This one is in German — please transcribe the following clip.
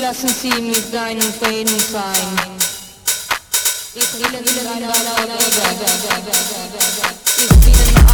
lassen sie mit deinen Frieden sein. Ich will in deiner Liebe. Ich will in